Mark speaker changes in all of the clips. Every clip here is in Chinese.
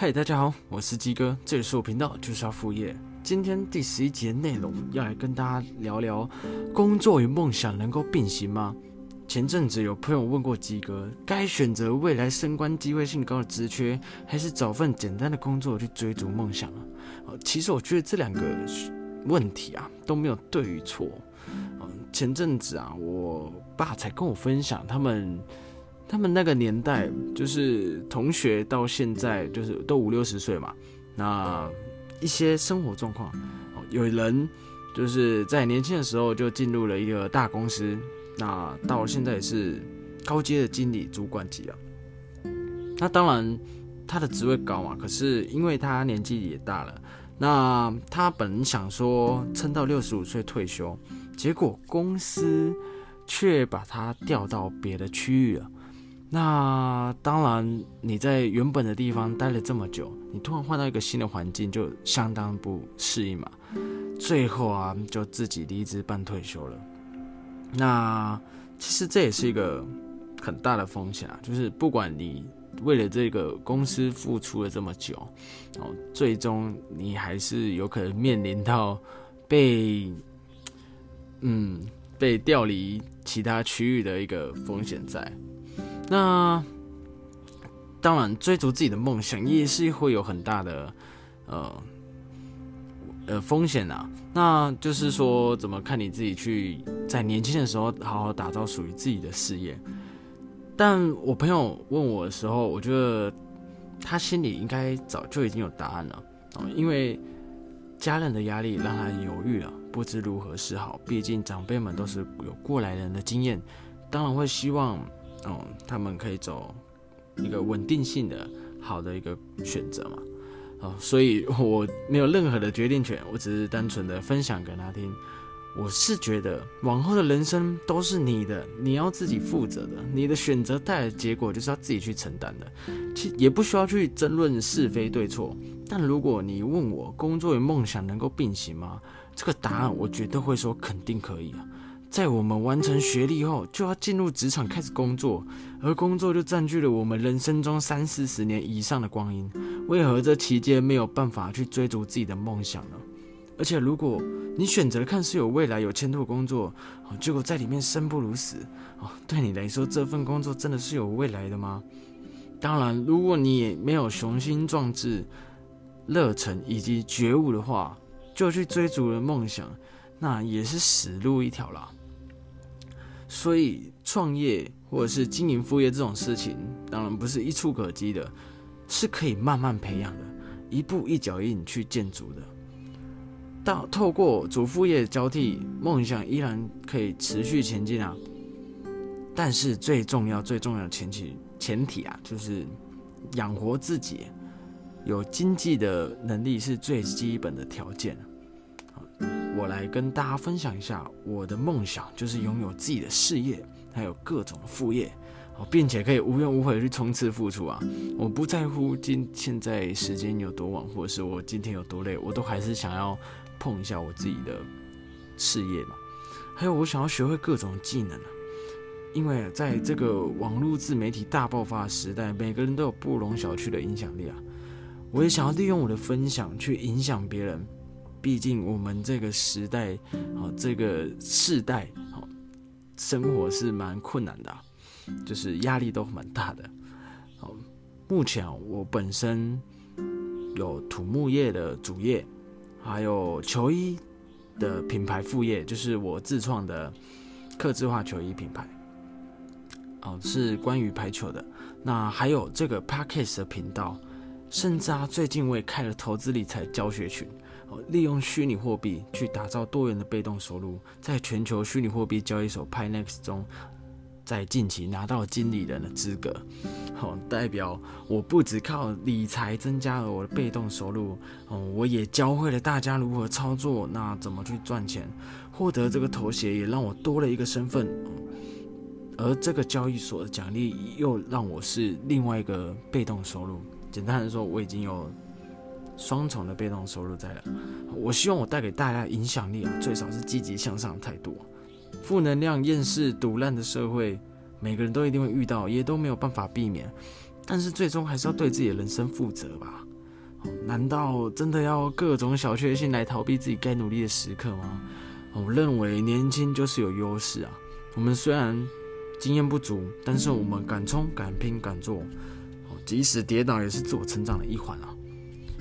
Speaker 1: 嗨，大家好，我是鸡哥，这里是我频道，就是要副业。今天第十一集的内容要来跟大家聊聊，工作与梦想能够并行吗？前阵子有朋友问过鸡哥，该选择未来升官机会性高的职缺，还是找份简单的工作去追逐梦想啊？其实我觉得这两个问题啊都没有对与错。嗯，前阵子啊，我爸才跟我分享他们。他们那个年代，就是同学到现在就是都五六十岁嘛，那一些生活状况，有人就是在年轻的时候就进入了一个大公司，那到现在也是高阶的经理、主管级了。那当然他的职位高嘛，可是因为他年纪也大了，那他本想说撑到六十五岁退休，结果公司却把他调到别的区域了。那当然，你在原本的地方待了这么久，你突然换到一个新的环境，就相当不适应嘛。最后啊，就自己离职办退休了。那其实这也是一个很大的风险啊，就是不管你为了这个公司付出了这么久，哦，最终你还是有可能面临到被嗯被调离其他区域的一个风险在。那当然，追逐自己的梦想也是会有很大的呃呃风险呐。那就是说，怎么看你自己去在年轻的时候好好打造属于自己的事业。但我朋友问我的时候，我觉得他心里应该早就已经有答案了哦，因为家人的压力让他犹豫了，不知如何是好。毕竟长辈们都是有过来人的经验，当然会希望。哦，他们可以走一个稳定性的好的一个选择嘛？哦，所以我没有任何的决定权，我只是单纯的分享给他听。我是觉得往后的人生都是你的，你要自己负责的，你的选择带来的结果就是要自己去承担的。其也不需要去争论是非对错。但如果你问我工作与梦想能够并行吗？这个答案我绝对会说肯定可以啊。在我们完成学历后，就要进入职场开始工作，而工作就占据了我们人生中三四十年以上的光阴。为何这期间没有办法去追逐自己的梦想呢？而且，如果你选择看似有未来、有前途的工作，结果在里面生不如死，哦，对你来说，这份工作真的是有未来的吗？当然，如果你也没有雄心壮志、热忱以及觉悟的话，就去追逐了梦想，那也是死路一条了。所以创业或者是经营副业这种事情，当然不是一触可及的，是可以慢慢培养的，一步一脚印去建筑的。到透过主副业交替，梦想依然可以持续前进啊。但是最重要、最重要的前提前提啊，就是养活自己，有经济的能力是最基本的条件。我来跟大家分享一下我的梦想，就是拥有自己的事业，还有各种副业，好并且可以无怨无悔去冲刺付出啊！我不在乎今现在时间有多晚，或者是我今天有多累，我都还是想要碰一下我自己的事业嘛。还有，我想要学会各种技能啊，因为在这个网络自媒体大爆发的时代，每个人都有不容小觑的影响力啊！我也想要利用我的分享去影响别人。毕竟我们这个时代，哦，这个世代，哦，生活是蛮困难的，就是压力都蛮大的。哦，目前我本身有土木业的主业，还有球衣的品牌副业，就是我自创的刻字化球衣品牌。哦，是关于排球的。那还有这个 Parkes 的频道，甚至啊，最近我也开了投资理财教学群。利用虚拟货币去打造多元的被动收入，在全球虚拟货币交易所 Pinex 中，在近期拿到经理人的资格，好，代表我不只靠理财增加了我的被动收入，哦，我也教会了大家如何操作，那怎么去赚钱，获得这个头衔也让我多了一个身份，而这个交易所的奖励又让我是另外一个被动收入。简单的说，我已经有。双重的被动收入在了，我希望我带给大家影响力啊，最少是积极向上的态度。负能量、厌世、毒烂的社会，每个人都一定会遇到，也都没有办法避免。但是最终还是要对自己的人生负责吧。难道真的要各种小确幸来逃避自己该努力的时刻吗？我认为年轻就是有优势啊。我们虽然经验不足，但是我们敢冲、敢拼、敢做，即使跌倒也是自我成长的一环啊。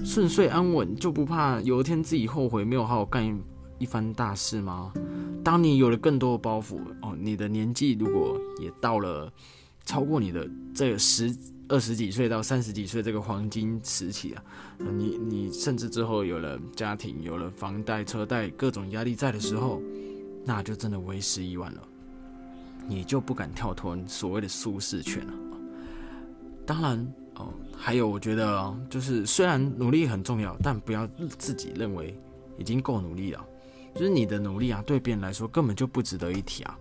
Speaker 1: 顺遂安稳就不怕有一天自己后悔没有好好干一番大事吗？当你有了更多的包袱哦，你的年纪如果也到了超过你的这十。二十几岁到三十几岁这个黄金时期啊，你你甚至之后有了家庭，有了房贷、车贷各种压力在的时候，那就真的为时已晚了。你就不敢跳脱所谓的舒适圈了。当然哦，还有我觉得就是虽然努力很重要，但不要自己认为已经够努力了，就是你的努力啊，对别人来说根本就不值得一提啊。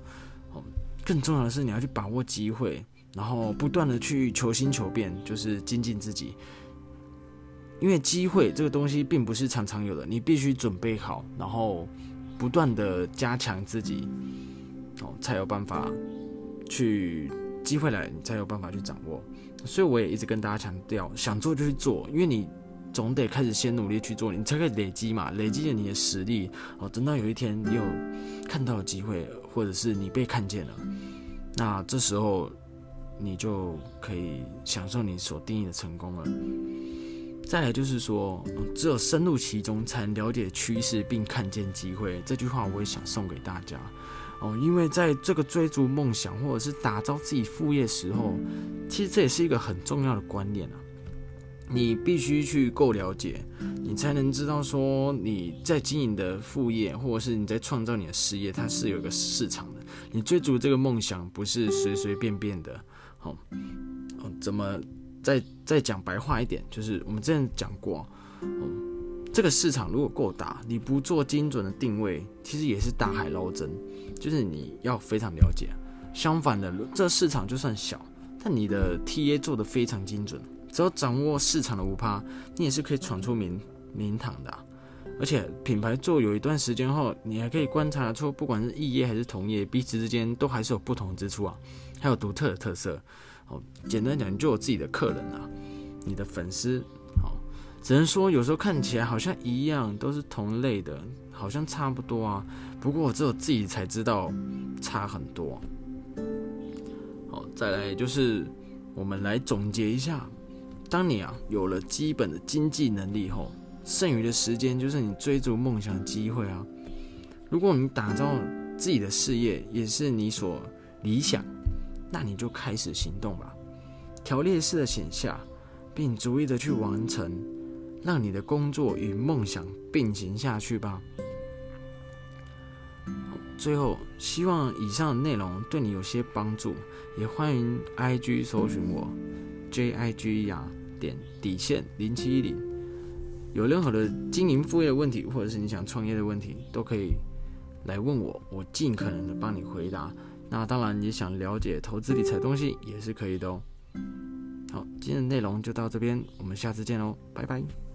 Speaker 1: 哦，更重要的是你要去把握机会。然后不断的去求新求变，就是精进自己。因为机会这个东西并不是常常有的，你必须准备好，然后不断的加强自己，哦，才有办法去机会来，你才有办法去掌握。所以我也一直跟大家强调，想做就去做，因为你总得开始先努力去做，你才可以累积嘛，累积了你的实力，哦，等到有一天你有看到机会，或者是你被看见了，那这时候。你就可以享受你所定义的成功了。再来就是说，只有深入其中，才能了解趋势并看见机会。这句话我也想送给大家哦，因为在这个追逐梦想或者是打造自己副业时候，其实这也是一个很重要的观念啊。你必须去够了解，你才能知道说你在经营的副业，或者是你在创造你的事业，它是有一个市场的。你追逐这个梦想不是随随便便的。好，怎么再再讲白话一点？就是我们之前讲过，嗯，这个市场如果够大，你不做精准的定位，其实也是大海捞针。就是你要非常了解。相反的，这市场就算小，但你的 TA 做的非常精准，只要掌握市场的五趴，你也是可以闯出名名堂的。而且品牌做有一段时间后，你还可以观察出，不管是异业还是同业，彼此之间都还是有不同之处啊。还有独特的特色，哦，简单讲，你就有自己的客人啊，你的粉丝，只能说有时候看起来好像一样，都是同类的，好像差不多啊。不过我只有自己才知道差很多。好，再来就是我们来总结一下，当你啊有了基本的经济能力后，剩余的时间就是你追逐梦想机会啊。如果你打造自己的事业也是你所理想。那你就开始行动吧，条列式的写下，并逐一的去完成，让你的工作与梦想并行下去吧。最后，希望以上的内容对你有些帮助，也欢迎 I G 搜寻我 J I G 呀点底线零七一零，有任何的经营副业问题，或者是你想创业的问题，都可以来问我，我尽可能的帮你回答。那当然，你想了解投资理财东西也是可以的哦。好，今天的内容就到这边，我们下次见喽，拜拜。